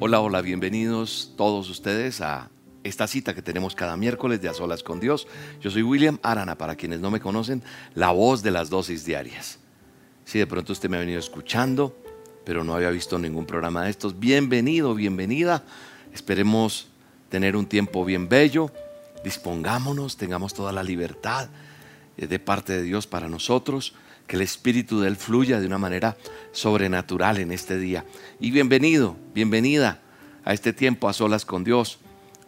Hola, hola, bienvenidos todos ustedes a esta cita que tenemos cada miércoles de A Solas con Dios. Yo soy William Arana, para quienes no me conocen, la voz de las dosis diarias. Si de pronto usted me ha venido escuchando, pero no había visto ningún programa de estos, bienvenido, bienvenida. Esperemos tener un tiempo bien bello. Dispongámonos, tengamos toda la libertad eh, de parte de Dios para nosotros que el Espíritu de Él fluya de una manera sobrenatural en este día. Y bienvenido, bienvenida a este tiempo a solas con Dios.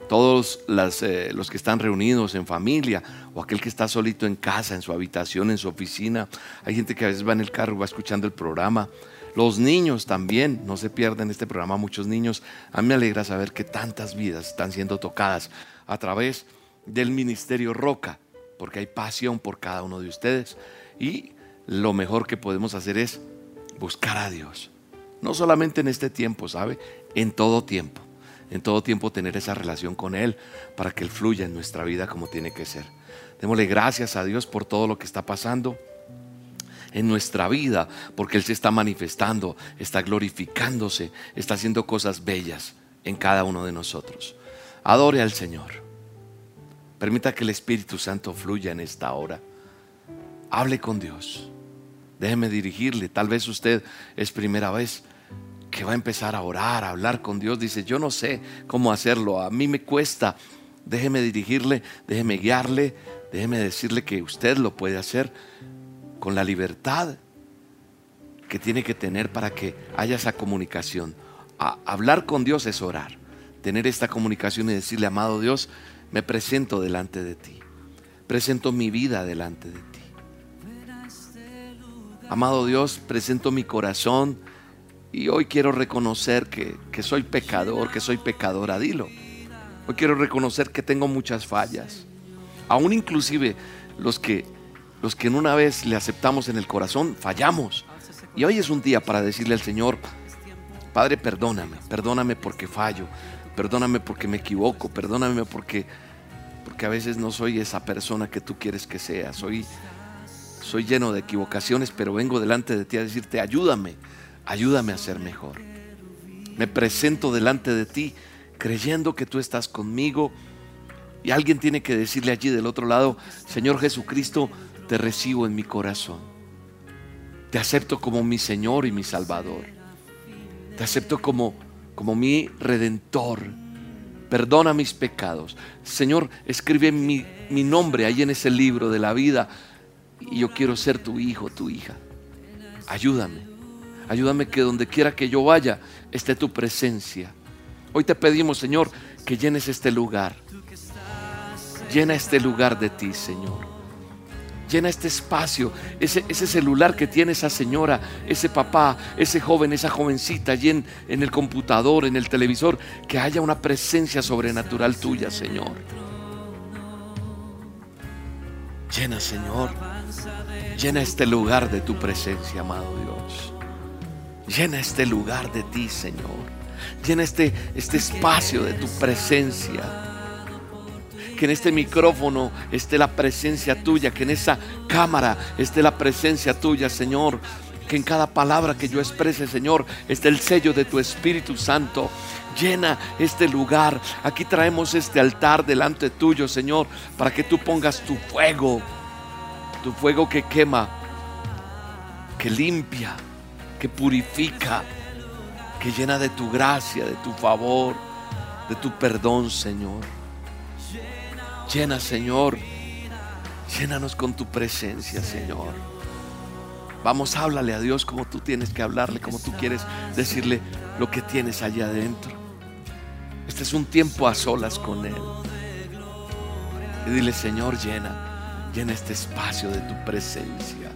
Todos eh, los que están reunidos en familia o aquel que está solito en casa, en su habitación, en su oficina. Hay gente que a veces va en el carro y va escuchando el programa. Los niños también, no se pierden este programa, muchos niños. A mí me alegra saber que tantas vidas están siendo tocadas a través del Ministerio Roca, porque hay pasión por cada uno de ustedes. Y lo mejor que podemos hacer es buscar a Dios. No solamente en este tiempo, ¿sabe? En todo tiempo. En todo tiempo tener esa relación con Él para que Él fluya en nuestra vida como tiene que ser. Démosle gracias a Dios por todo lo que está pasando en nuestra vida, porque Él se está manifestando, está glorificándose, está haciendo cosas bellas en cada uno de nosotros. Adore al Señor. Permita que el Espíritu Santo fluya en esta hora. Hable con Dios. Déjeme dirigirle. Tal vez usted es primera vez que va a empezar a orar, a hablar con Dios. Dice, yo no sé cómo hacerlo. A mí me cuesta. Déjeme dirigirle, déjeme guiarle, déjeme decirle que usted lo puede hacer con la libertad que tiene que tener para que haya esa comunicación. hablar con Dios es orar. Tener esta comunicación y decirle, amado Dios, me presento delante de ti. Presento mi vida delante de ti. Amado Dios, presento mi corazón y hoy quiero reconocer que, soy pecador, que soy pecadora, dilo. Hoy quiero reconocer que tengo muchas fallas. Aún inclusive los que, los que en una vez le aceptamos en el corazón, fallamos. Y hoy es un día para decirle al Señor, Padre, perdóname, perdóname porque fallo, perdóname porque me equivoco, perdóname porque, porque a veces no soy esa persona que tú quieres que sea. Soy, soy lleno de equivocaciones, pero vengo delante de ti a decirte, ayúdame, ayúdame a ser mejor. Me presento delante de ti creyendo que tú estás conmigo y alguien tiene que decirle allí del otro lado, Señor Jesucristo, te recibo en mi corazón. Te acepto como mi Señor y mi Salvador. Te acepto como, como mi redentor. Perdona mis pecados. Señor, escribe mi, mi nombre ahí en ese libro de la vida y yo quiero ser tu hijo, tu hija. Ayúdame. Ayúdame que donde quiera que yo vaya esté tu presencia. Hoy te pedimos, Señor, que llenes este lugar. Llena este lugar de ti, Señor. Llena este espacio, ese, celular que tiene esa señora, ese papá, ese joven, esa jovencita, allí en el computador, en el televisor, que haya una presencia sobrenatural tuya, Señor. Llena, Señor. Llena este lugar de tu presencia, amado Dios. Llena este lugar de ti, Señor. Llena este, este espacio de tu presencia. Que en este micrófono esté la presencia tuya. Que en esa cámara esté la presencia tuya, Señor. Que en cada palabra que yo exprese, Señor, esté el sello de tu Espíritu Santo. Llena este lugar. Aquí traemos este altar delante tuyo, Señor, para que tú pongas tu fuego. Tu fuego que quema, que limpia, que purifica, que llena de tu gracia, de tu favor, de tu perdón, Señor. Llena, Señor. Llénanos con tu presencia, Señor. Vamos, háblale a Dios como tú tienes que hablarle, como tú quieres decirle lo que tienes allá adentro. Este es un tiempo a solas con Él. Y dile, Señor, llena, llena este espacio de tu presencia.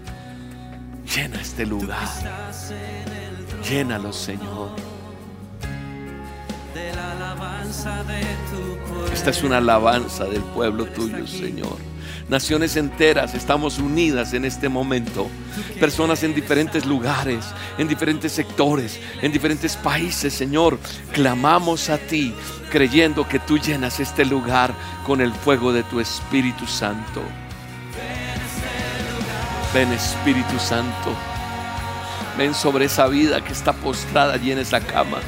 Llena este lugar. Llénalo, Señor. Esta es una alabanza del pueblo tuyo, Señor. Naciones enteras estamos unidas en este momento. Personas en diferentes lugares, en diferentes sectores, en diferentes países, Señor. Clamamos a ti creyendo que tú llenas este lugar con el fuego de tu Espíritu Santo. Ven Espíritu Santo. Ven sobre esa vida que está postrada allí en esa cama.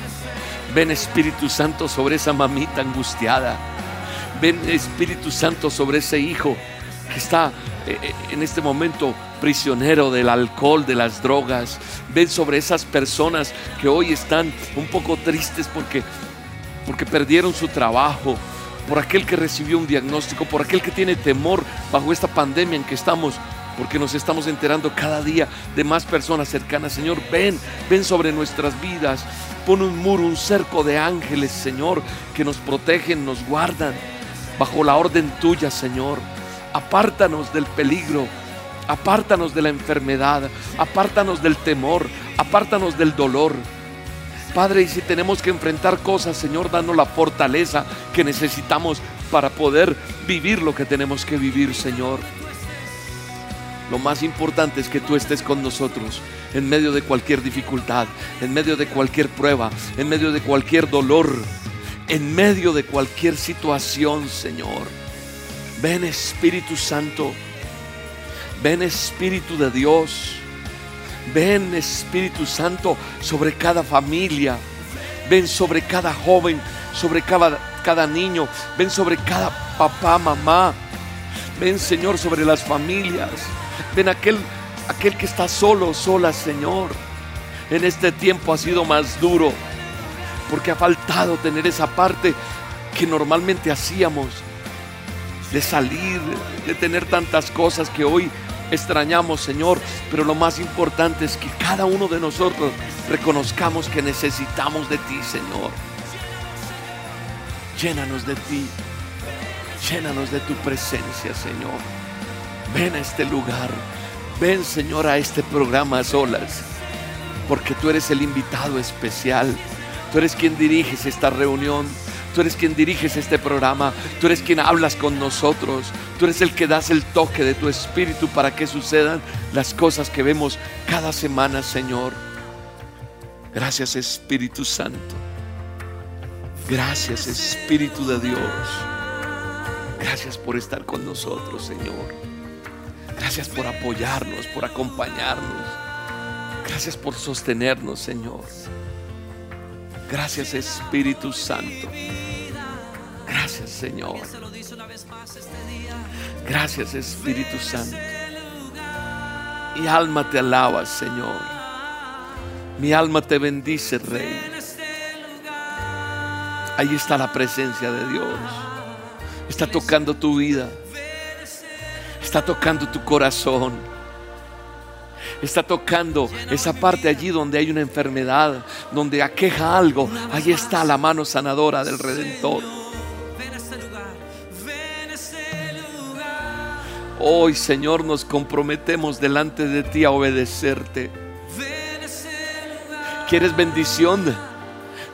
Ven Espíritu Santo sobre esa mamita angustiada. Ven Espíritu Santo sobre ese hijo que está eh, eh, en este momento prisionero del alcohol, de las drogas. Ven sobre esas personas que hoy están un poco tristes porque, porque perdieron su trabajo, por aquel que recibió un diagnóstico, por aquel que tiene temor bajo esta pandemia en que estamos, porque nos estamos enterando cada día de más personas cercanas. Señor, ven, ven sobre nuestras vidas. Pon un muro, un cerco de ángeles, Señor, que nos protegen, nos guardan bajo la orden tuya, Señor. Apártanos del peligro, apártanos de la enfermedad, apártanos del temor, apártanos del dolor. Padre, y si tenemos que enfrentar cosas, Señor, danos la fortaleza que necesitamos para poder vivir lo que tenemos que vivir, Señor. Lo más importante es que tú estés con nosotros en medio de cualquier dificultad, en medio de cualquier prueba, en medio de cualquier dolor, en medio de cualquier situación, Señor. Ven Espíritu Santo, ven Espíritu de Dios. Ven Espíritu Santo sobre cada familia. Ven sobre cada joven, sobre cada, cada niño. Ven sobre cada papá, mamá. Ven Señor sobre las familias. Ven aquel, aquel que está solo, sola, Señor. En este tiempo ha sido más duro. Porque ha faltado tener esa parte que normalmente hacíamos. De salir, de tener tantas cosas que hoy extrañamos, Señor, pero lo más importante es que cada uno de nosotros reconozcamos que necesitamos de ti, Señor. Llénanos de ti, llénanos de tu presencia, Señor. Ven a este lugar, ven, Señor, a este programa a solas, porque tú eres el invitado especial, tú eres quien diriges esta reunión. Tú eres quien diriges este programa. Tú eres quien hablas con nosotros. Tú eres el que das el toque de tu espíritu para que sucedan las cosas que vemos cada semana, Señor. Gracias Espíritu Santo. Gracias Espíritu de Dios. Gracias por estar con nosotros, Señor. Gracias por apoyarnos, por acompañarnos. Gracias por sostenernos, Señor. Gracias Espíritu Santo. Gracias Señor. Gracias Espíritu Santo. Mi alma te alaba, Señor. Mi alma te bendice, Rey. Ahí está la presencia de Dios. Está tocando tu vida. Está tocando tu corazón. Está tocando esa parte allí donde hay una enfermedad, donde aqueja algo. Ahí está la mano sanadora del Redentor. Hoy, Señor, nos comprometemos delante de ti a obedecerte. ¿Quieres bendición?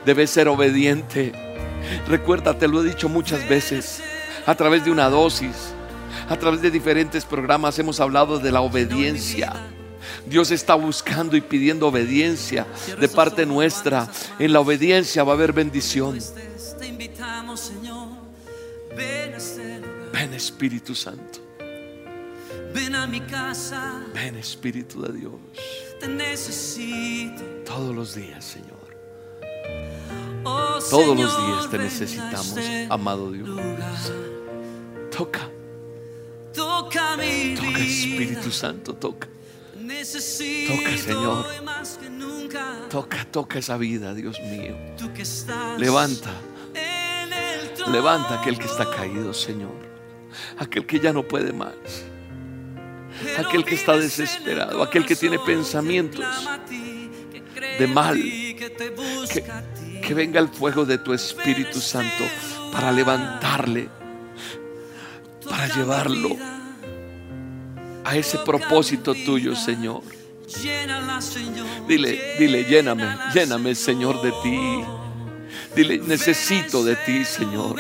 Debes ser obediente. Recuerda, te lo he dicho muchas veces, a través de una dosis, a través de diferentes programas hemos hablado de la obediencia. Dios está buscando y pidiendo obediencia de parte nuestra. En la obediencia va a haber bendición. Ven Espíritu Santo. Ven a mi casa. Ven Espíritu de Dios. Te necesito. Todos los días, Señor. Todos los días te necesitamos, amado Dios. Toca, Toca mi toca. Espíritu Santo, toca. Toca, Señor. Toca, toca esa vida, Dios mío. Levanta, levanta aquel que está caído, Señor. Aquel que ya no puede más. Aquel que está desesperado, aquel que tiene pensamientos de mal. que que venga el fuego de tu Espíritu Santo para levantarle, para llevarlo a ese propósito tuyo, Señor. Dile, dile, lléname, lléname, Señor, de ti. Dile, necesito de ti, Señor.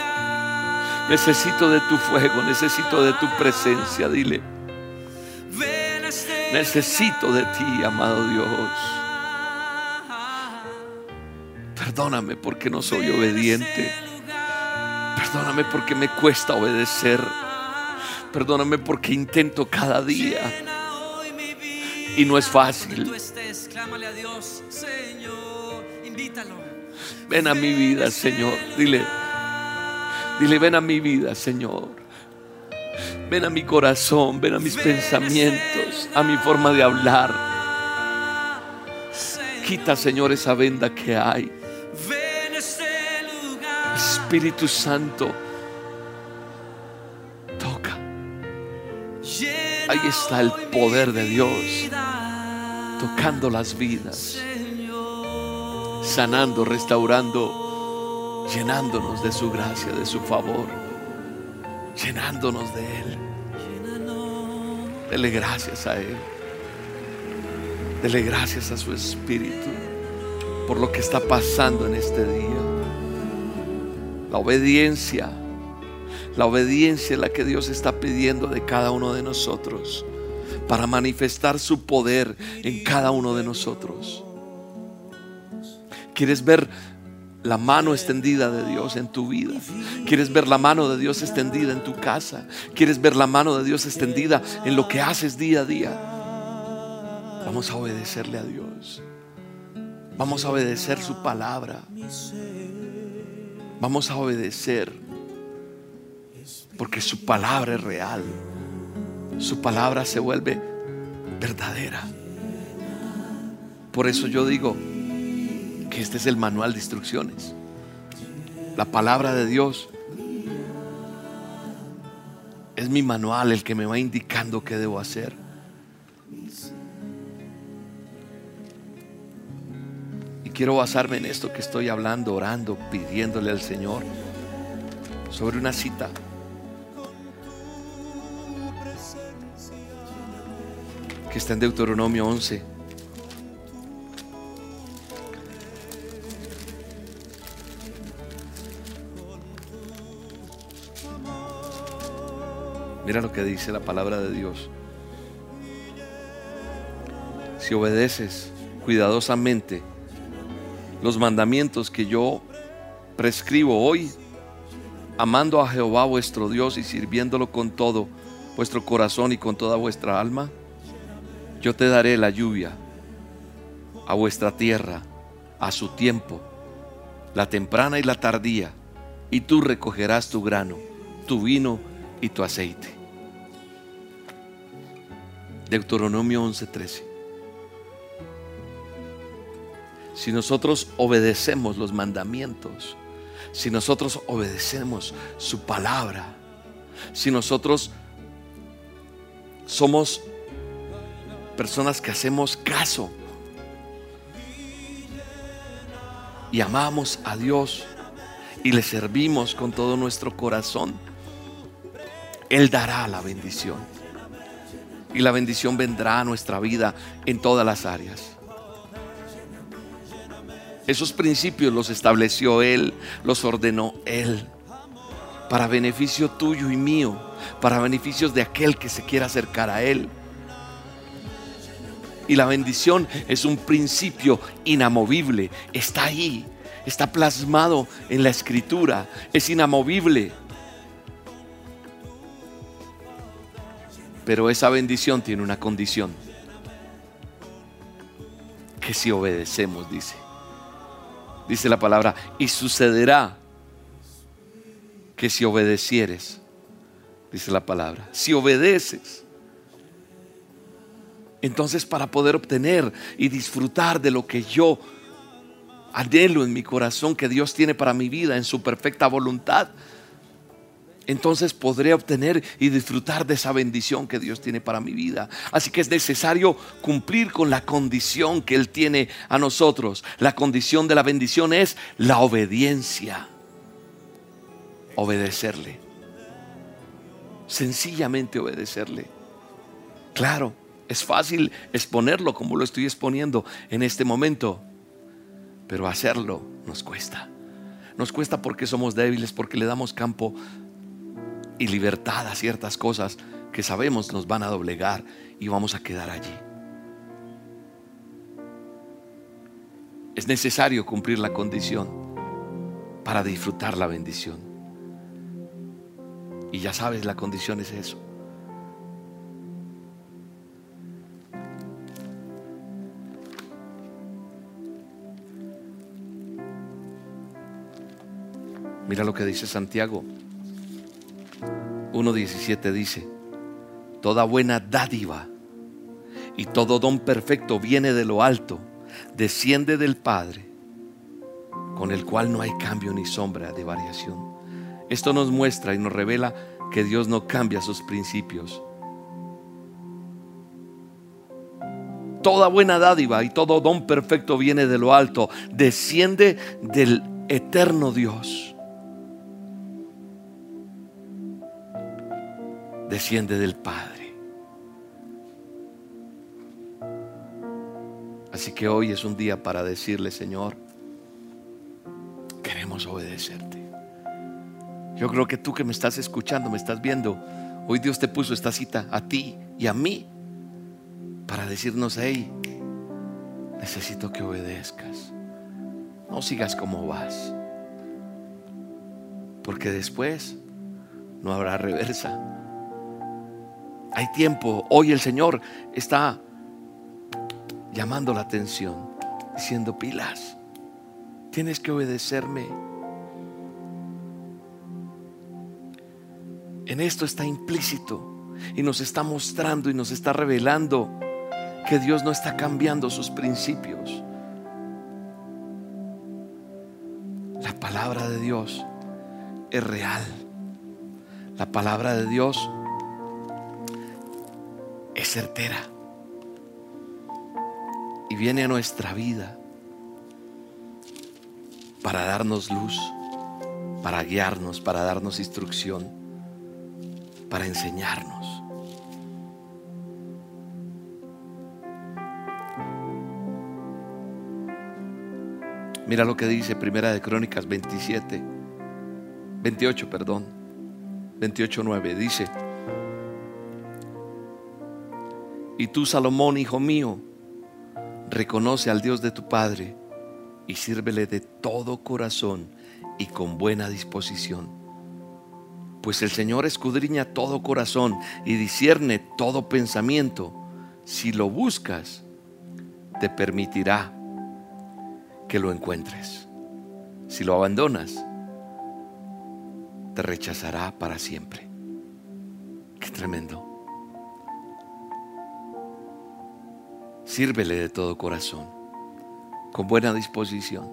Necesito de tu fuego, necesito de tu presencia. Dile, necesito de ti, amado Dios. Perdóname porque no soy obediente. Perdóname porque me cuesta obedecer. Perdóname porque intento cada día y no es fácil. Ven a mi vida, Señor. Dile, dile, ven a mi vida, Señor. Ven a mi corazón, ven a mis pensamientos, a mi forma de hablar. Quita, Señor, esa venda que hay. Espíritu Santo, Ahí está el poder de Dios. Tocando las vidas, sanando, restaurando, llenándonos de su gracia, de su favor, llenándonos de Él. Dele gracias a Él. Dele gracias a su Espíritu por lo que está pasando en este día. La obediencia, la obediencia es la que Dios está pidiendo de cada uno de nosotros para manifestar su poder en cada uno de nosotros. ¿Quieres ver la mano extendida de Dios en tu vida? ¿Quieres ver la mano de Dios extendida en tu casa? ¿Quieres ver la mano de Dios extendida en lo que haces día a día? Vamos a obedecerle a Dios. Vamos a obedecer su palabra. Vamos a obedecer. Porque su palabra es real. Su palabra se vuelve verdadera. Por eso yo digo que este es el manual de instrucciones. La palabra de Dios es mi manual el que me va indicando qué debo hacer. Y quiero basarme en esto que estoy hablando, orando, pidiéndole al Señor sobre una cita. Que está en Deuteronomio 11. Mira lo que dice la palabra de Dios. Si obedeces cuidadosamente los mandamientos que yo prescribo hoy, amando a Jehová vuestro Dios y sirviéndolo con todo vuestro corazón y con toda vuestra alma, yo te daré la lluvia a vuestra tierra a su tiempo, la temprana y la tardía, y tú recogerás tu grano, tu vino y tu aceite. Deuteronomio 11:13. Si nosotros obedecemos los mandamientos, si nosotros obedecemos su palabra, si nosotros somos personas que hacemos caso y amamos a Dios y le servimos con todo nuestro corazón, Él dará la bendición. Y la bendición vendrá a nuestra vida en todas las áreas. Esos principios los estableció Él, los ordenó Él, para beneficio tuyo y mío, para beneficios de aquel que se quiera acercar a Él. Y la bendición es un principio inamovible. Está ahí. Está plasmado en la escritura. Es inamovible. Pero esa bendición tiene una condición. Que si obedecemos, dice. Dice la palabra, y sucederá que si obedecieres, dice la palabra, si obedeces, entonces para poder obtener y disfrutar de lo que yo anhelo en mi corazón que Dios tiene para mi vida en su perfecta voluntad, entonces podré obtener y disfrutar de esa bendición que Dios tiene para mi vida. Así que es necesario cumplir con la condición que Él tiene a nosotros. La condición de la bendición es la obediencia. Obedecerle. Sencillamente obedecerle. Claro, es fácil exponerlo como lo estoy exponiendo en este momento, pero hacerlo nos cuesta. Nos cuesta porque somos débiles, porque le damos campo y libertad a ciertas cosas que sabemos nos van a doblegar y vamos a quedar allí. Es necesario cumplir la condición para disfrutar la bendición. Y ya sabes, la condición es eso. Mira lo que dice Santiago. 1.17 dice, toda buena dádiva y todo don perfecto viene de lo alto, desciende del Padre, con el cual no hay cambio ni sombra de variación. Esto nos muestra y nos revela que Dios no cambia sus principios. Toda buena dádiva y todo don perfecto viene de lo alto, desciende del eterno Dios. Desciende del Padre. Así que hoy es un día para decirle, Señor, queremos obedecerte. Yo creo que tú que me estás escuchando, me estás viendo, hoy Dios te puso esta cita a ti y a mí para decirnos, hey, necesito que obedezcas. No sigas como vas. Porque después no habrá reversa. Hay tiempo. Hoy el Señor está llamando la atención, diciendo pilas. Tienes que obedecerme. En esto está implícito y nos está mostrando y nos está revelando que Dios no está cambiando sus principios. La palabra de Dios es real. La palabra de Dios certera. Y viene a nuestra vida para darnos luz, para guiarnos, para darnos instrucción, para enseñarnos. Mira lo que dice Primera de Crónicas 27, 28, perdón, 28, 9. Dice, y tú, Salomón, hijo mío, reconoce al Dios de tu Padre y sírvele de todo corazón y con buena disposición. Pues el Señor escudriña todo corazón y discierne todo pensamiento. Si lo buscas, te permitirá que lo encuentres. Si lo abandonas, te rechazará para siempre. Qué tremendo. Sírvele de todo corazón, con buena disposición.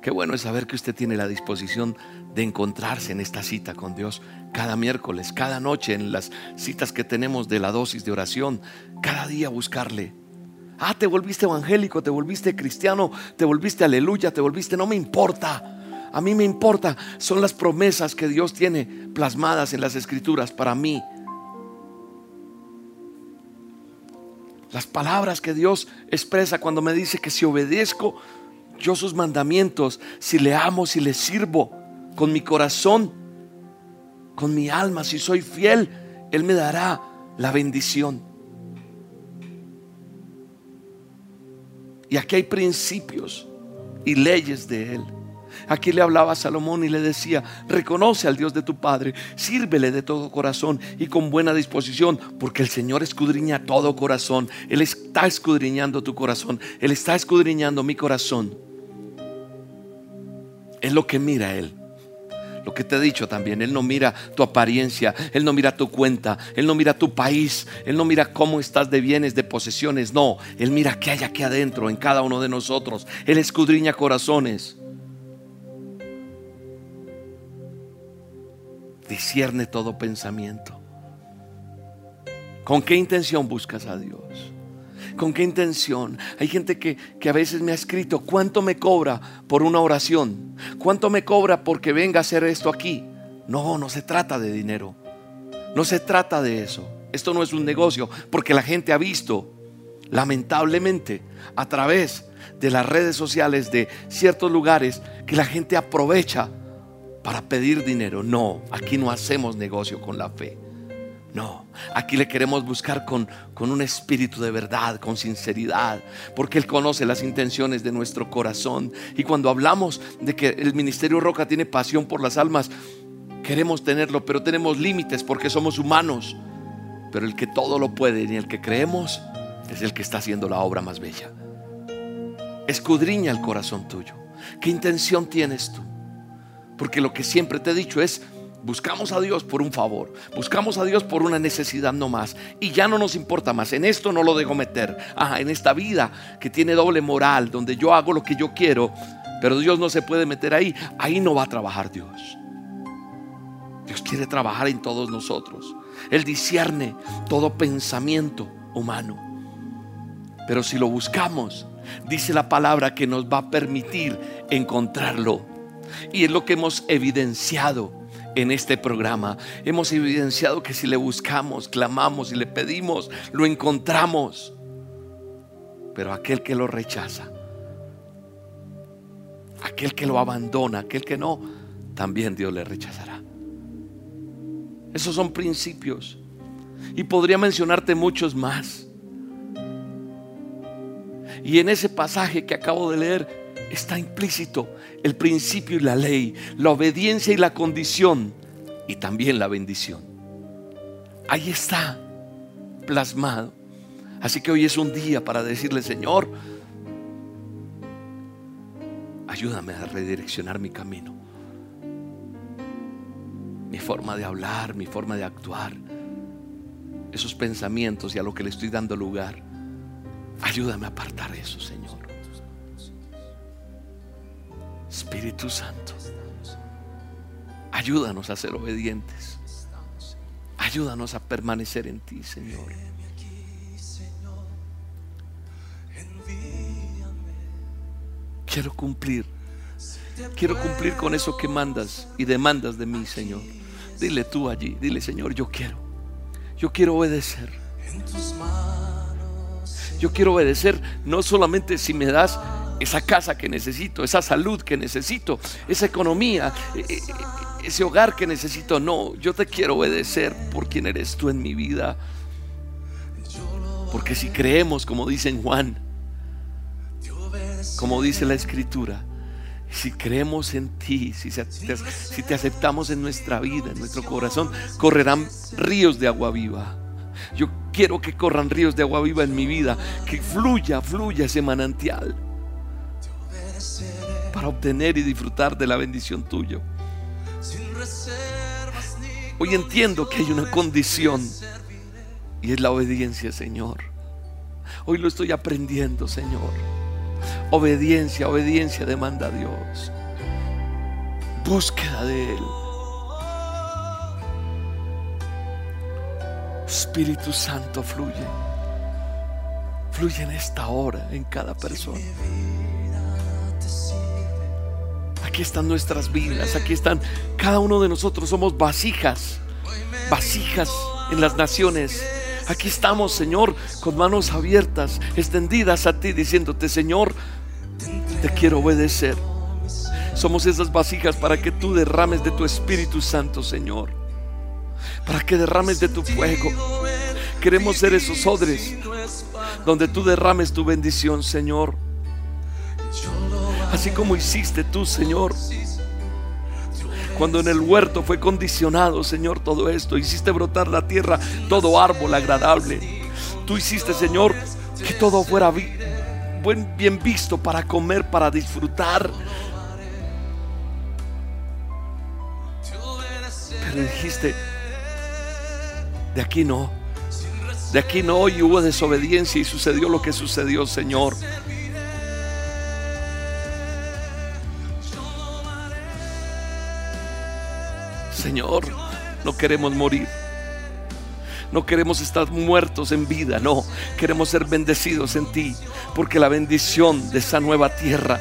Qué bueno es saber que usted tiene la disposición de encontrarse en esta cita con Dios cada miércoles, cada noche, en las citas que tenemos de la dosis de oración, cada día buscarle Ah, te volviste evangélico, te volviste cristiano, te volviste aleluya, te volviste, no me importa. A mí me importa, son las promesas que Dios tiene plasmadas en las escrituras para mí. Las palabras que Dios expresa cuando me dice que si obedezco yo sus mandamientos, si le amo, si le sirvo con mi corazón, con mi alma, si soy fiel, Él me dará la bendición. Y aquí hay principios y leyes de Él. Aquí le hablaba a Salomón y le decía, reconoce al Dios de tu Padre, sírvele de todo corazón y con buena disposición, porque el Señor escudriña todo corazón. Él está escudriñando tu corazón, Él está escudriñando mi corazón. Es lo que mira Él. Lo que te he dicho también, Él no mira tu apariencia, Él no mira tu cuenta, Él no mira tu país, Él no mira cómo estás de bienes, de posesiones, no, Él mira qué hay aquí adentro en cada uno de nosotros. Él escudriña corazones. Discierne todo pensamiento. ¿Con qué intención buscas a Dios? ¿Con qué intención? Hay gente que, a veces me ha escrito, ¿cuánto me cobra por una oración? ¿Cuánto me cobra porque venga a hacer esto aquí? No, no se trata de dinero. No se trata de eso. Esto no es un negocio porque la gente ha visto, lamentablemente, a través de las redes sociales de ciertos lugares, que la gente aprovecha para pedir dinero. No, aquí no hacemos negocio con la fe. No, aquí le queremos buscar con, con, un espíritu de verdad, con sinceridad, porque Él conoce las intenciones de nuestro corazón. Y cuando hablamos de que el Ministerio Roca tiene pasión por las almas, queremos tenerlo, pero tenemos límites porque somos humanos. Pero el que todo lo puede y el que creemos es el que está haciendo la obra más bella. Escudriña el corazón tuyo. ¿Qué intención tienes tú? Porque lo que siempre te he dicho es, buscamos a Dios por un favor, buscamos a Dios por una necesidad no más. Y ya no nos importa más, en esto no lo dejo meter. Ajá, en esta vida que tiene doble moral, donde yo hago lo que yo quiero, pero Dios no se puede meter ahí, ahí no va a trabajar Dios. Dios quiere trabajar en todos nosotros. Él discierne todo pensamiento humano. Pero si lo buscamos, dice la palabra que nos va a permitir encontrarlo. Y es lo que hemos evidenciado en este programa. Hemos evidenciado que si le buscamos, clamamos y le pedimos, lo encontramos. Pero aquel que lo rechaza, aquel que lo abandona, aquel que no, también Dios le rechazará. Esos son principios. Y podría mencionarte muchos más. Y en ese pasaje que acabo de leer está implícito el principio y la ley, la obediencia y la condición y también la bendición. Ahí está plasmado. Así que hoy es un día para decirle, Señor, ayúdame a redireccionar mi camino, mi forma de hablar, mi forma de actuar, esos pensamientos y a lo que le estoy dando lugar. Ayúdame a apartar eso, Señor. Espíritu Santo, ayúdanos a ser obedientes. Ayúdanos a permanecer en ti, Señor. Quiero cumplir. Quiero cumplir con eso que mandas y demandas de mí, Señor. Dile tú allí, dile, Señor, yo quiero. Yo quiero obedecer. Yo quiero obedecer no solamente si me das esa casa que necesito, esa salud que necesito, esa economía, e, e, ese hogar que necesito. No, yo te quiero obedecer por quien eres tú en mi vida. Porque si creemos, como dice en Juan, como dice la escritura, si creemos en ti, si, si te aceptamos en nuestra vida, en nuestro corazón, correrán ríos de agua viva. Yo quiero que corran ríos de agua viva en mi vida, que fluya, fluya ese manantial para obtener y disfrutar de la bendición tuya. Hoy entiendo que hay una condición y es la obediencia, Señor. Hoy lo estoy aprendiendo, Señor. Obediencia, obediencia demanda a Dios. Búsqueda de Él. Espíritu Santo fluye. Fluye en esta hora, en cada persona. Aquí están nuestras vidas, aquí están, cada uno de nosotros somos vasijas, vasijas en las naciones. Aquí estamos, Señor, con manos abiertas, extendidas a ti, diciéndote, Señor, te quiero obedecer. Somos esas vasijas para que tú derrames de tu Espíritu Santo, Señor. Para que derrames de tu fuego. Queremos ser esos odres donde tú derrames tu bendición, Señor. Así como hiciste tú, Señor. Cuando en el huerto fue condicionado, Señor, todo esto. Hiciste brotar la tierra todo árbol agradable. Tú hiciste, Señor, que todo fuera bien visto para comer, para disfrutar. Pero dijiste, de aquí no. De aquí no. Y hubo desobediencia y sucedió lo que sucedió, Señor. Señor, no queremos morir. No queremos estar muertos en vida, no. Queremos ser bendecidos en ti. Porque la bendición de esa nueva tierra,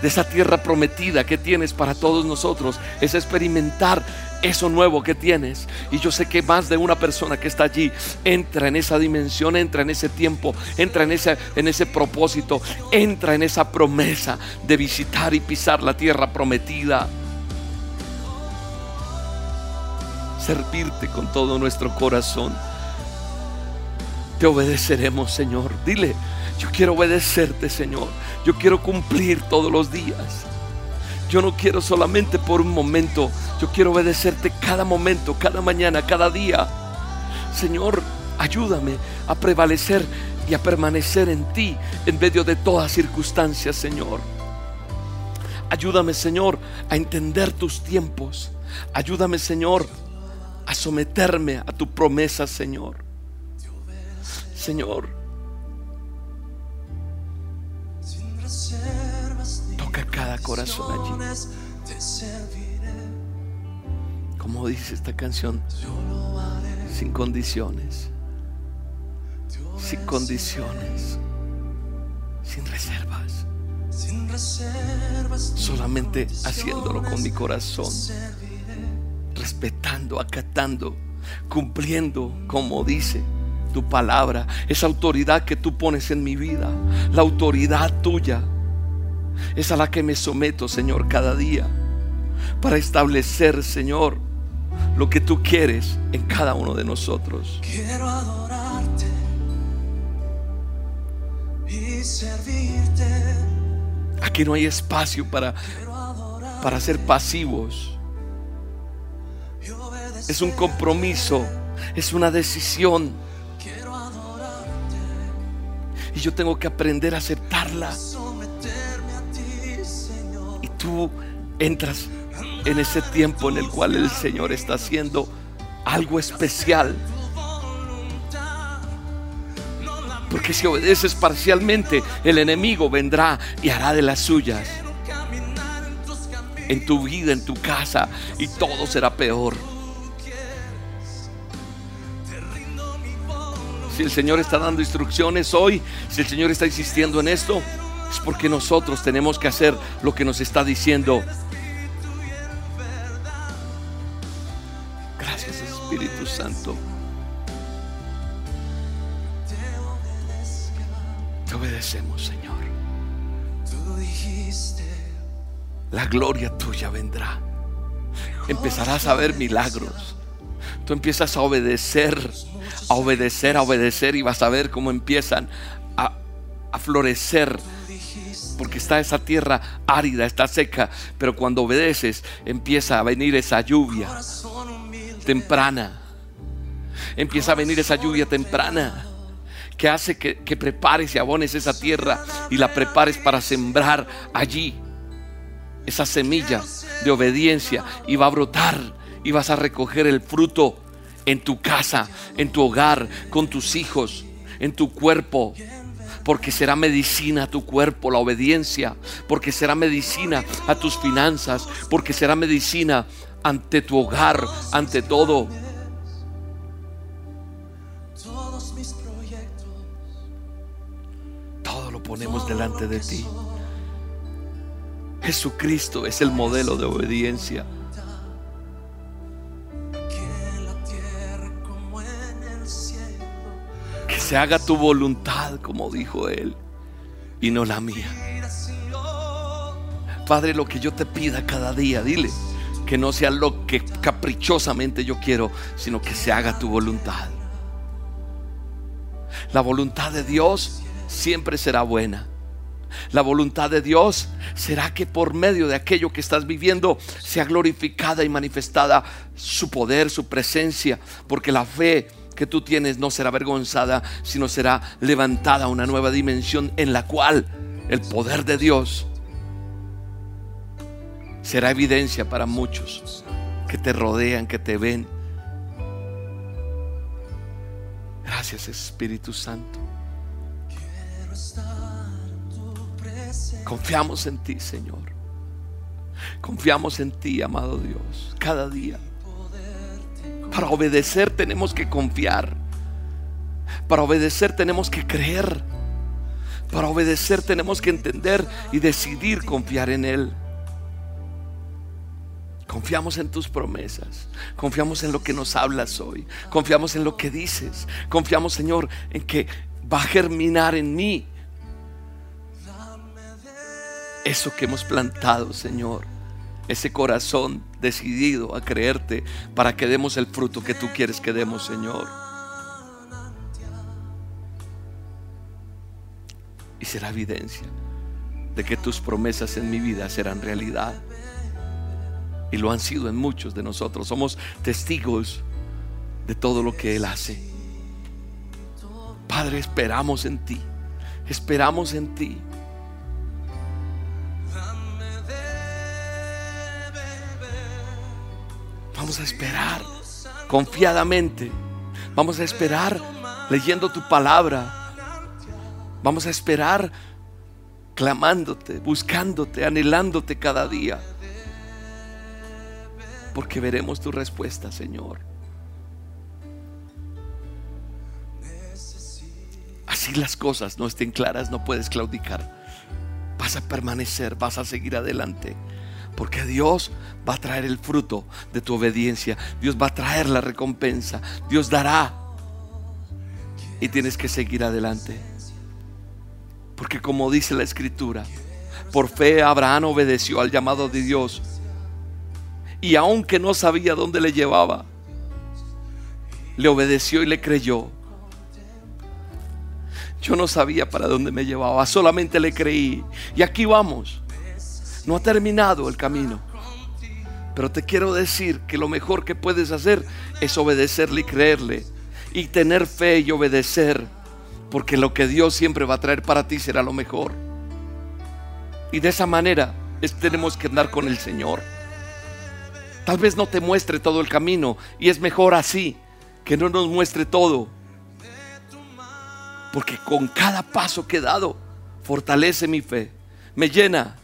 de esa tierra prometida que tienes para todos nosotros, es experimentar eso nuevo que tienes. Y yo sé que más de una persona que está allí entra en esa dimensión, entra en ese tiempo, entra en ese, en ese propósito, entra en esa promesa de visitar y pisar la tierra prometida. Servirte con todo nuestro corazón. Te obedeceremos, Señor. Dile, yo quiero obedecerte, Señor. Yo quiero cumplir todos los días. Yo no quiero solamente por un momento. Yo quiero obedecerte cada momento, cada mañana, cada día. Señor, ayúdame a prevalecer y a permanecer en ti en medio de todas circunstancias, Señor. Ayúdame, Señor, a entender tus tiempos. Ayúdame, Señor, a someterme a tu promesa, Señor. Señor, toca cada corazón allí. Como dice esta canción, sin condiciones, sin condiciones, sin reservas. Solamente haciéndolo con mi corazón. Respetando, acatando, cumpliendo como dice tu palabra, esa autoridad que tú pones en mi vida, la autoridad tuya, es a la que me someto, Señor, cada día, para establecer, Señor, lo que tú quieres en cada uno de nosotros. Quiero adorarte y servirte. Aquí no hay espacio para, para ser pasivos. Es un compromiso, es una decisión y yo tengo que aprender a aceptarla. Y tú entras en ese tiempo en el cual el Señor está haciendo algo especial. Porque si obedeces parcialmente, el enemigo vendrá y hará de las suyas en tu vida, en tu casa, y todo será peor. Si el Señor está dando instrucciones hoy, si el Señor está insistiendo en esto, es porque nosotros tenemos que hacer lo que nos está diciendo. Gracias Espíritu Santo. Te obedecemos, Señor. La gloria tuya vendrá. Empezarás a ver milagros. Tú empiezas a obedecer, a obedecer, a obedecer y vas a ver cómo empiezan a, a florecer. Porque está esa tierra árida, está seca, pero cuando obedeces empieza a venir esa lluvia temprana. Empieza a venir esa lluvia temprana que hace que, que prepares y abones esa tierra y la prepares para sembrar allí esa semilla de obediencia y va a brotar y vas a recoger el fruto en tu casa, en tu hogar, con tus hijos, en tu cuerpo. Porque será medicina a tu cuerpo la obediencia, porque será medicina a tus finanzas, porque será medicina ante tu hogar, ante todo. Todos mis proyectos. Todo lo ponemos delante de ti. Jesucristo es el modelo de obediencia. Se haga tu voluntad, como dijo Él, y no la mía. Padre, lo que yo te pida cada día, dile que no sea lo que caprichosamente yo quiero, sino que se haga tu voluntad. La voluntad de Dios siempre será buena. La voluntad de Dios será que por medio de aquello que estás viviendo sea glorificada y manifestada su poder, su presencia, porque la fe que tú tienes no será avergonzada, sino será levantada a una nueva dimensión en la cual el poder de Dios será evidencia para muchos que te rodean, que te ven. Gracias Espíritu Santo. Confiamos en ti, Señor. Confiamos en ti, amado Dios, cada día. Para obedecer tenemos que confiar. Para obedecer tenemos que creer. Para obedecer tenemos que entender y decidir confiar en Él. Confiamos en tus promesas. Confiamos en lo que nos hablas hoy. Confiamos en lo que dices. Confiamos, Señor, en que va a germinar en mí eso que hemos plantado, Señor. Ese corazón decidido a creerte para que demos el fruto que tú quieres que demos, Señor. Y será evidencia de que tus promesas en mi vida serán realidad. Y lo han sido en muchos de nosotros. Somos testigos de todo lo que Él hace. Padre, esperamos en ti. Esperamos en ti. Vamos a esperar confiadamente. Vamos a esperar leyendo tu palabra. Vamos a esperar clamándote, buscándote, anhelándote cada día. Porque veremos tu respuesta, Señor. Así las cosas no estén claras, no puedes claudicar. Vas a permanecer, vas a seguir adelante. Porque Dios va a traer el fruto de tu obediencia. Dios va a traer la recompensa. Dios dará. Y tienes que seguir adelante. Porque como dice la escritura, por fe Abraham obedeció al llamado de Dios. Y aunque no sabía dónde le llevaba, le obedeció y le creyó. Yo no sabía para dónde me llevaba, solamente le creí. Y aquí vamos. No ha terminado el camino. Pero te quiero decir que lo mejor que puedes hacer es obedecerle y creerle. Y tener fe y obedecer. Porque lo que Dios siempre va a traer para ti será lo mejor. Y de esa manera tenemos que andar con el Señor. Tal vez no te muestre todo el camino. Y es mejor así. Que no nos muestre todo. Porque con cada paso que he dado, fortalece mi fe. Me llena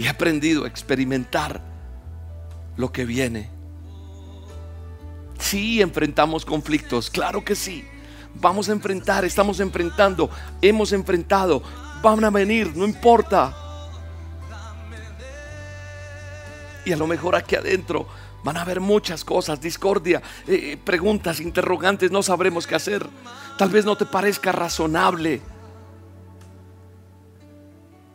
y he aprendido a experimentar lo que viene. Sí, enfrentamos conflictos, claro que sí. Vamos a enfrentar, estamos enfrentando, hemos enfrentado, van a venir, no importa. Y a lo mejor aquí adentro van a haber muchas cosas, discordia, eh, preguntas, interrogantes, no sabremos qué hacer. Tal vez no te parezca razonable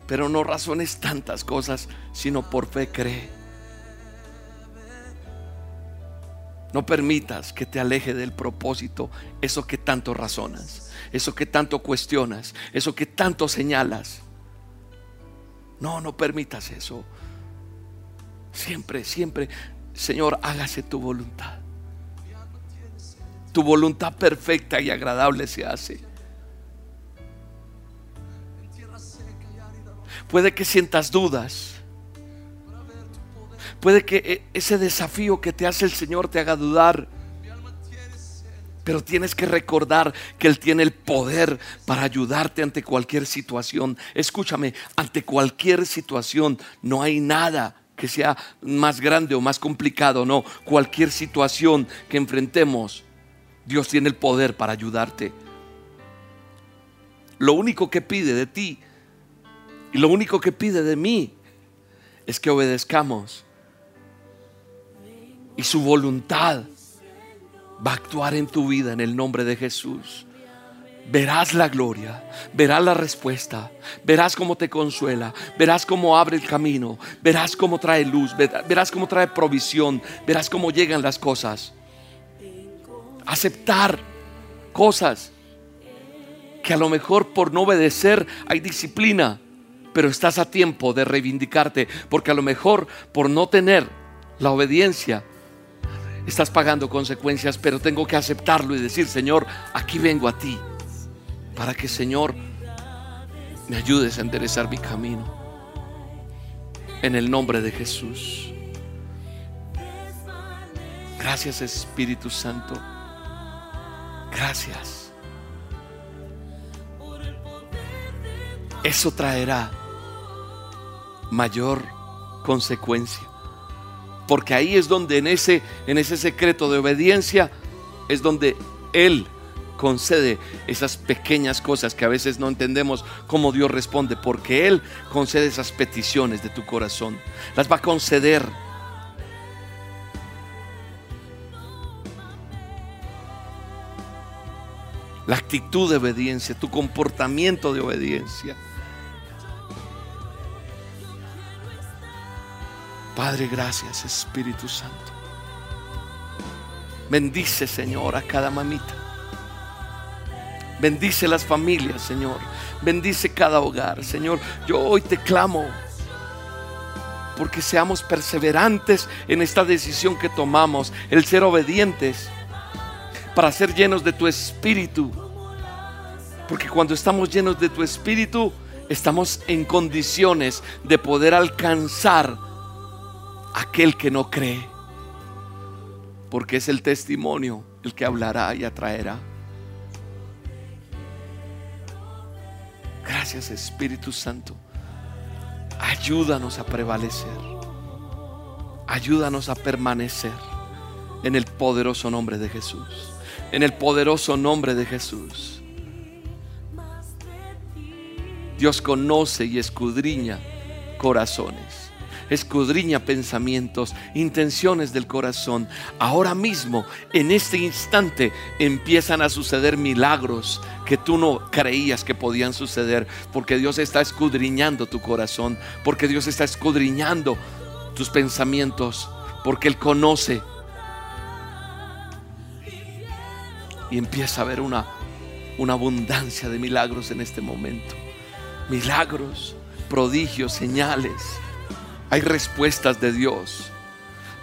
pero no razones tantas cosas, sino por fe cree. No permitas que te aleje del propósito eso que tanto razonas, eso que tanto cuestionas, eso que tanto señalas. No, no permitas eso. Siempre, siempre, Señor, hágase tu voluntad. Tu voluntad perfecta y agradable se hace. Puede que sientas dudas. Puede que e, ese desafío que te hace el Señor te haga dudar. Pero tienes que recordar que Él tiene el poder para ayudarte ante cualquier situación. Escúchame, ante cualquier situación no hay nada que sea más grande o más complicado. No, cualquier situación que enfrentemos, Dios tiene el poder para ayudarte. Lo único que pide de ti y lo único que pide de mí es que obedezcamos. Y su voluntad va a actuar en tu vida en el nombre de Jesús. Verás la gloria, verás la respuesta, verás cómo te consuela, verás cómo abre el camino, verás cómo trae luz, verás cómo trae provisión, verás cómo llegan las cosas. Aceptar cosas que a lo mejor por no obedecer hay disciplina pero estás a tiempo de reivindicarte, porque a lo mejor por no tener la obediencia, estás pagando consecuencias, pero tengo que aceptarlo y decir, Señor, aquí vengo a ti, para que, Señor, me ayudes a enderezar mi camino. En el nombre de Jesús. Gracias Espíritu Santo. Gracias. Eso traerá mayor consecuencia. Porque ahí es donde en ese, en ese secreto de obediencia es donde Él concede esas pequeñas cosas que a veces no entendemos cómo Dios responde, porque Él concede esas peticiones de tu corazón. Las va a conceder. La actitud de obediencia, tu comportamiento de obediencia. Padre, gracias Espíritu Santo. Bendice, Señor, a cada mamita. Bendice las familias, Señor. Bendice cada hogar, Señor. Yo hoy te clamo porque seamos perseverantes en esta decisión que tomamos, el ser obedientes, para ser llenos de tu espíritu. Porque cuando estamos llenos de tu espíritu, estamos en condiciones de poder alcanzar aquel que no cree, porque es el testimonio el que hablará y atraerá. Gracias Espíritu Santo. Ayúdanos a prevalecer. Ayúdanos a permanecer en el poderoso nombre de Jesús. En el poderoso nombre de Jesús. Dios conoce y escudriña corazones escudriña pensamientos, intenciones del corazón. Ahora mismo, en este instante, empiezan a suceder milagros que tú no creías que podían suceder, porque Dios está escudriñando tu corazón, porque Dios está escudriñando tus pensamientos, porque Él conoce. Y empieza a haber una, una abundancia de milagros en este momento. Milagros, prodigios, señales hay respuestas de Dios.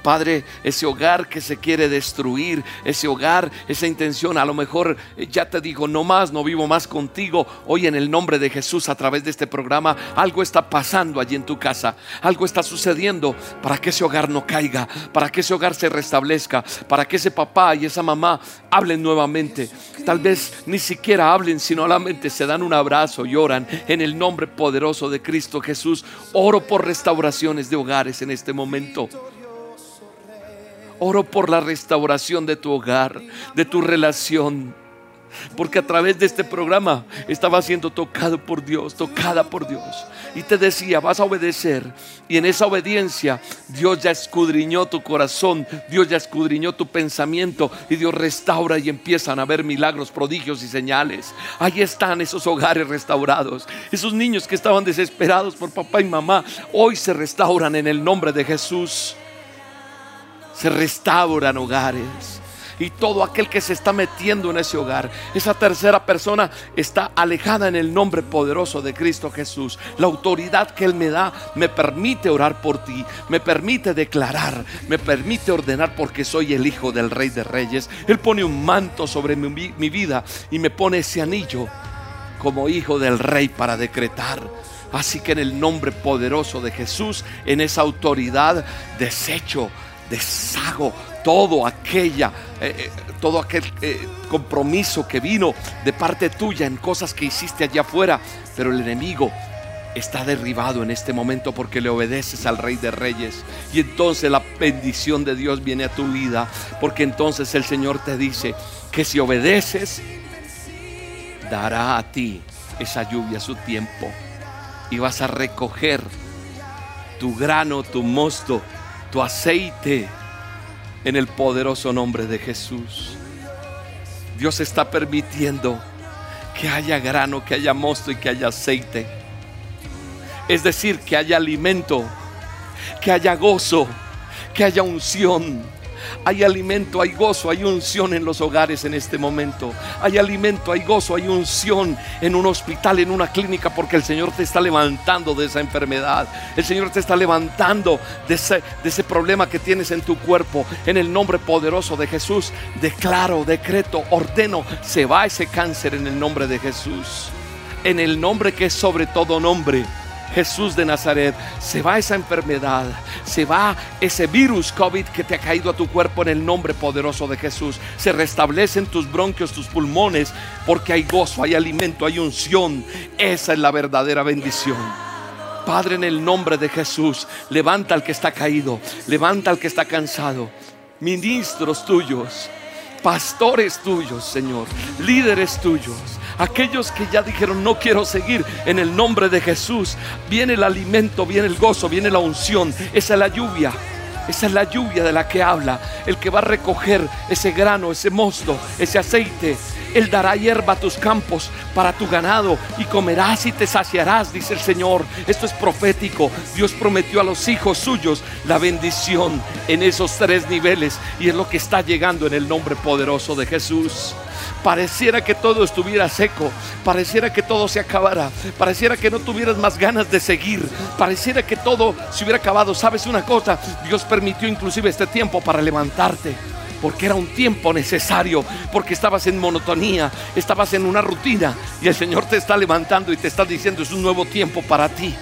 Padre, ese hogar que se quiere destruir, ese hogar, esa intención, a lo mejor eh, ya te digo, no más, no vivo más contigo. Hoy en el nombre de Jesús, a través de este programa, algo está pasando allí en tu casa, algo está sucediendo para que ese hogar no caiga, para que ese hogar se restablezca, para que ese papá y esa mamá hablen nuevamente. Tal vez ni siquiera hablen, sino solamente se dan un abrazo y oran en el nombre poderoso de Cristo Jesús. Oro por restauraciones de hogares en este momento. Oro por la restauración de tu hogar, de tu relación. Porque a través de este programa estaba siendo tocado por Dios, tocada por Dios. Y te decía, vas a obedecer. Y en esa obediencia Dios ya escudriñó tu corazón, Dios ya escudriñó tu pensamiento y Dios restaura y empiezan a ver milagros, prodigios y señales. Ahí están esos hogares restaurados. Esos niños que estaban desesperados por papá y mamá, hoy se restauran en el nombre de Jesús se restauran hogares. Y todo aquel que se está metiendo en ese hogar, esa tercera persona está alejada en el nombre poderoso de Cristo Jesús. La autoridad que Él me da me permite orar por ti, me permite declarar, me permite ordenar porque soy el Hijo del Rey de Reyes. Él pone un manto sobre mi, mi vida y me pone ese anillo como hijo del Rey para decretar. Así que en el nombre poderoso de Jesús, en esa autoridad, desecho deshago todo aquella, eh, eh, todo aquel eh, compromiso que vino de parte tuya en cosas que hiciste allá afuera, pero el enemigo está derribado en este momento porque le obedeces al Rey de Reyes. Y entonces la bendición de Dios viene a tu vida, porque entonces el Señor te dice que si obedeces, dará a ti esa lluvia su tiempo y vas a recoger tu grano, tu mosto tu aceite en el poderoso nombre de Jesús. Dios está permitiendo que haya grano, que haya mosto y que haya aceite. Es decir, que haya alimento, que haya gozo, que haya unción, hay alimento, hay gozo, hay unción en los hogares en este momento. Hay alimento, hay gozo, hay unción en un hospital, en una clínica, porque el Señor te está levantando de esa enfermedad. El Señor te está levantando de ese, de ese problema que tienes en tu cuerpo. En el nombre poderoso de Jesús, declaro, decreto, ordeno, se va ese cáncer en el nombre de Jesús. En el nombre que es sobre todo nombre Jesús de Nazaret, se va esa enfermedad, se va ese virus COVID que te ha caído a tu cuerpo en el nombre poderoso de Jesús. Se restablecen tus bronquios, tus pulmones, porque hay gozo, hay alimento, hay unción. Esa es la verdadera bendición. Padre, en el nombre de Jesús, levanta al que está caído, levanta al que está cansado. Ministros tuyos, pastores tuyos, Señor, líderes tuyos aquellos que ya dijeron no quiero seguir en el nombre de Jesús, viene el alimento, viene el gozo, viene la unción, esa es la lluvia. Esa es la lluvia de la que habla, el que va a recoger ese grano, ese mosto, ese aceite. Él dará hierba a tus campos para tu ganado y comerás y te saciarás, dice el Señor. Esto es profético. Dios prometió a los hijos suyos la bendición en esos tres niveles y es lo que está llegando en el nombre poderoso de Jesús pareciera que todo estuviera seco, pareciera que todo se acabara, pareciera que no tuvieras más ganas de seguir, pareciera que todo se hubiera acabado. ¿Sabes una cosa? Dios permitió inclusive este tiempo para levantarte. Porque era un tiempo necesario, porque estabas en monotonía, estabas en una rutina y el Señor te está levantando y te está diciendo es un nuevo tiempo para ti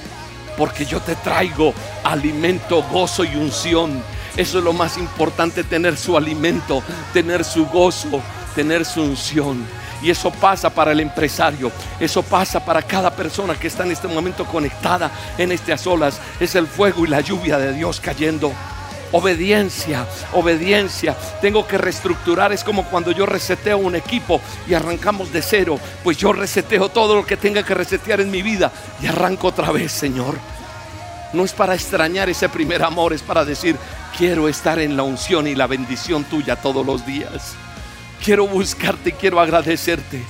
porque yo te traigo alimento, gozo y unción. Eso es lo más importante, tener su alimento, tener su gozo, tener su unción. Y eso pasa para el empresario, eso pasa para cada persona que está en este momento conectada en estas olas. Es el fuego y la lluvia de Dios cayendo. Obediencia, obediencia. Tengo que reestructurar. Es como cuando yo reseteo un equipo y arrancamos de cero. Pues yo reseteo todo lo que tenga que resetear en mi vida y arranco otra vez, Señor. No es para extrañar ese primer amor, es para decir, quiero estar en la unción y la bendición tuya todos los días. Quiero buscarte y quiero agradecerte.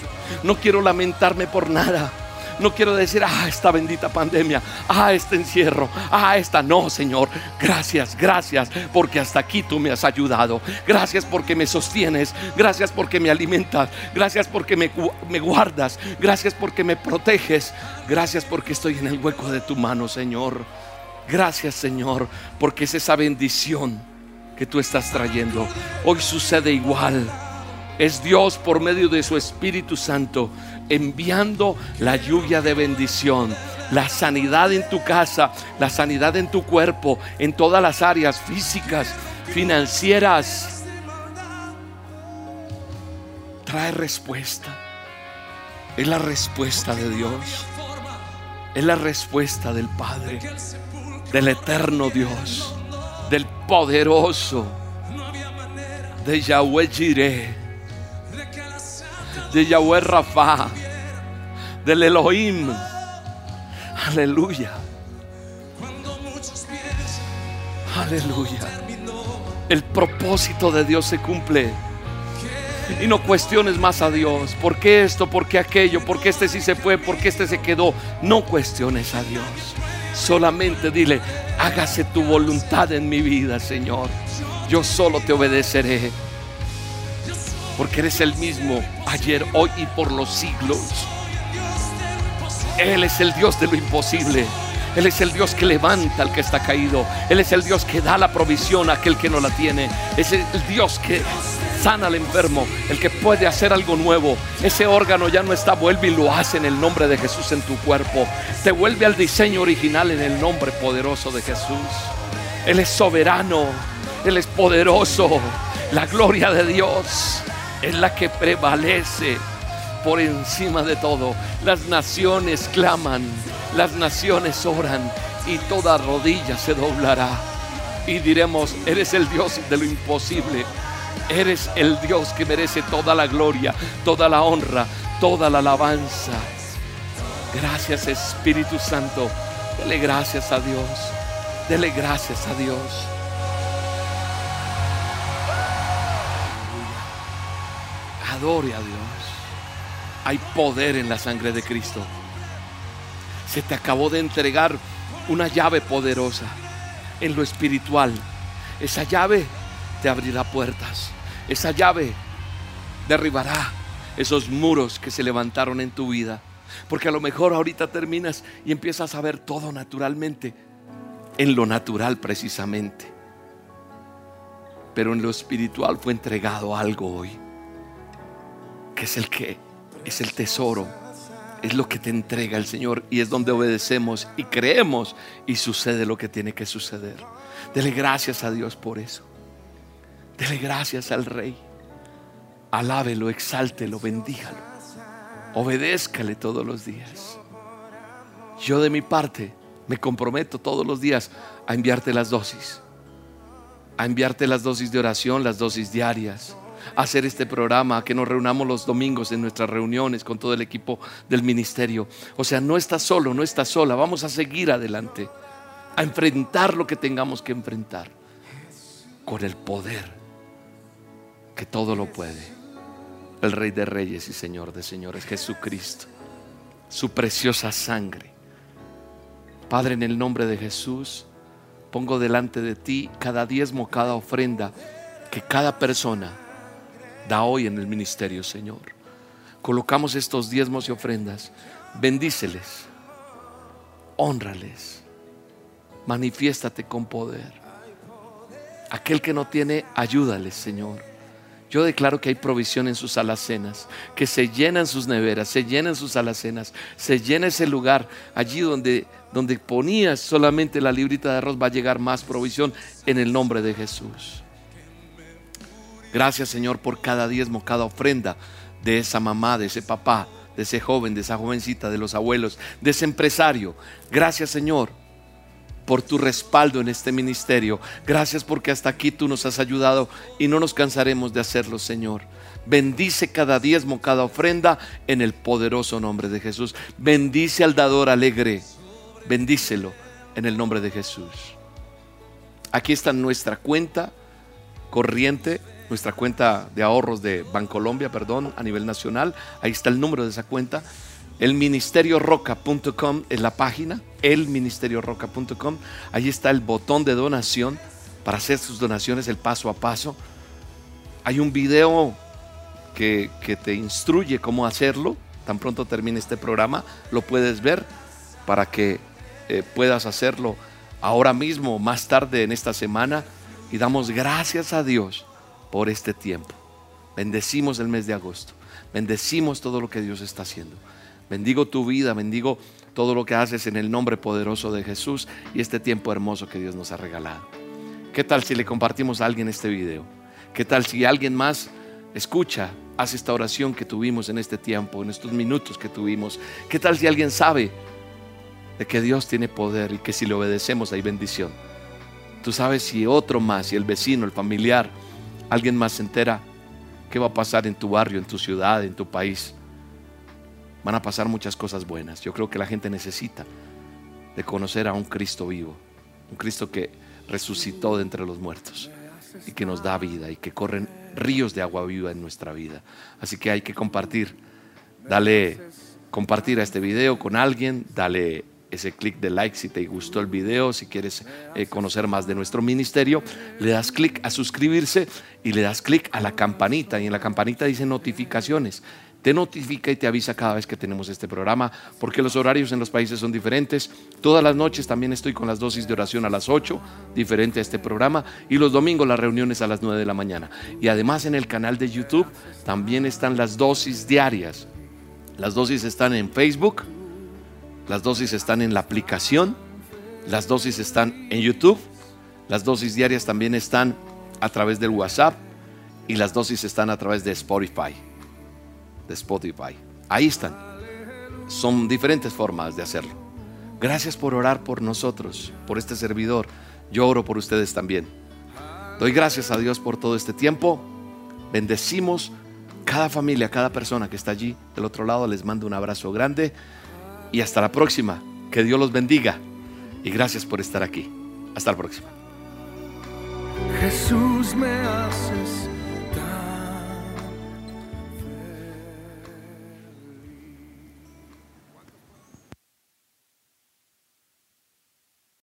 No quiero lamentarme por nada. No quiero decir, ah, esta bendita pandemia, ah, este encierro, ah, esta no, Señor. Gracias, gracias, porque hasta aquí tú me has ayudado. Gracias porque me sostienes. Gracias porque me alimentas. Gracias porque me, me guardas. Gracias porque me proteges. Gracias porque estoy en el hueco de tu mano, Señor. Gracias, Señor, porque es esa bendición que tú estás trayendo. Hoy sucede igual. Es Dios por medio de su Espíritu Santo enviando la lluvia de bendición, la sanidad en tu casa, la sanidad en tu cuerpo, en todas las áreas físicas, financieras. Trae respuesta. Es la respuesta de Dios. Es la respuesta del Padre, del eterno Dios, del poderoso, de Yahweh Jireh de Yahweh Rafa, del Elohim. Aleluya. Aleluya. El propósito de Dios se cumple. Y no cuestiones más a Dios. ¿Por qué esto? ¿Por qué aquello? ¿Por qué este sí se fue? ¿Por qué este se quedó? No cuestiones a Dios. Solamente dile, hágase tu voluntad en mi vida, Señor. Yo solo te obedeceré porque eres el mismo ayer, hoy y por los siglos. Él es el Dios de lo imposible. Él es el Dios que levanta al que está caído. Él es el Dios que da la provisión a aquel que no la tiene. Es el Dios que sana al enfermo, el que puede hacer algo nuevo. Ese órgano ya no está, vuelve y lo hace en el nombre de Jesús en tu cuerpo. Te vuelve al diseño original en el nombre poderoso de Jesús. Él es soberano, Él es poderoso. La gloria de Dios es la que prevalece por encima de todo. Las naciones claman, las naciones oran y toda rodilla se doblará. Y diremos, eres el Dios de lo imposible. Eres el Dios que merece toda la gloria, toda la honra, toda la alabanza. Gracias Espíritu Santo. Dele gracias a Dios. Dele gracias a Dios. Adore a Dios. Hay poder en la sangre de Cristo. Se te acabó de entregar una llave poderosa en lo espiritual. Esa llave te abrirá puertas. Esa llave derribará esos muros que se levantaron en tu vida. Porque a lo mejor ahorita terminas y empiezas a ver todo naturalmente. En lo natural precisamente. Pero en lo espiritual fue entregado algo hoy que es el que es el tesoro, es lo que te entrega el Señor y es donde obedecemos y creemos y sucede lo que tiene que suceder. Dele gracias a Dios por eso. Dele gracias al Rey. Alábelo, exáltelo, bendígalo. Obedézcale todos los días. Yo de mi parte me comprometo todos los días a enviarte las dosis. A enviarte las dosis de oración, las dosis diarias hacer este programa, que nos reunamos los domingos en nuestras reuniones con todo el equipo del ministerio. O sea, no estás solo, no estás sola, vamos a seguir adelante, a enfrentar lo que tengamos que enfrentar con el poder que todo lo puede. El Rey de Reyes y Señor de Señores, Jesucristo, su preciosa sangre. Padre, en el nombre de Jesús, pongo delante de ti cada diezmo, cada ofrenda que cada persona da hoy en el ministerio, Señor. Colocamos estos diezmos y ofrendas. Bendíceles, honrales, manifiéstate con poder. Aquel que no tiene, ayúdale, Señor. Yo declaro que hay provisión en sus alacenas, que se llenan sus neveras, se llenan sus alacenas, se llena ese lugar allí donde, donde ponías solamente la librita de arroz, va a llegar más provisión en el nombre de Jesús. Gracias Señor por cada diezmo, cada ofrenda de esa mamá, de ese papá, de ese joven, de esa jovencita, de los abuelos, de ese empresario. Gracias Señor por tu respaldo en este ministerio. Gracias porque hasta aquí tú nos has ayudado y no nos cansaremos de hacerlo, Señor. Bendice cada diezmo, cada ofrenda en el poderoso nombre de Jesús. Bendice al dador alegre. Bendícelo en el nombre de Jesús. Aquí está nuestra cuenta corriente, nuestra cuenta de ahorros de Bancolombia, perdón, a nivel nacional. Ahí está el número de esa cuenta. El roca.com es la página, elministerioroca.com. Ahí está el botón de donación para hacer sus donaciones, el paso a paso. Hay un video que, te instruye cómo hacerlo. Tan pronto termine este programa, lo puedes ver para que eh, puedas hacerlo ahora mismo, más tarde en esta semana. Y damos gracias a Dios por este tiempo. Bendecimos el mes de agosto. Bendecimos todo lo que Dios está haciendo. Bendigo tu vida, bendigo todo lo que haces en el nombre poderoso de Jesús y este tiempo hermoso que Dios nos ha regalado. ¿Qué tal si le compartimos a alguien este video? ¿Qué tal si alguien más escucha, hace esta oración que tuvimos en este tiempo, en estos minutos que tuvimos? ¿Qué tal si alguien sabe de que Dios tiene poder y que si le obedecemos hay bendición? Tú sabes si otro más, si el vecino, el familiar, alguien más se entera, ¿qué va a pasar en tu barrio, en tu ciudad, en tu país? van a pasar muchas cosas buenas. Yo creo que la gente necesita de conocer a un Cristo vivo, un Cristo que resucitó de entre los muertos y que nos da vida y que corren ríos de agua viva en nuestra vida. Así que hay que compartir. Dale compartir a este video con alguien, dale ese clic de like si te gustó el video, si quieres eh, conocer más de nuestro ministerio, le das clic a suscribirse y le das clic a la campanita y en la campanita dice notificaciones te notifica y te avisa cada vez que tenemos este programa, porque los horarios en los países son diferentes. Todas las noches también estoy con las dosis de oración a las 8, diferente a este programa, y los domingos las reuniones a las 9 de la mañana. Y además en el canal de YouTube también están las dosis diarias. Las dosis están en Facebook, las dosis están en la aplicación, las dosis están en YouTube, las dosis diarias también están a través del WhatsApp y las dosis están a través de Spotify de Spotify. Ahí están. Son diferentes formas de hacerlo. Gracias por orar por nosotros, por este servidor. Yo oro por ustedes también. Doy gracias a Dios por todo este tiempo. Bendecimos cada familia, cada persona que está allí del otro lado. Les mando un abrazo grande y hasta la próxima. Que Dios los bendiga y gracias por estar aquí. Hasta la próxima. Jesús me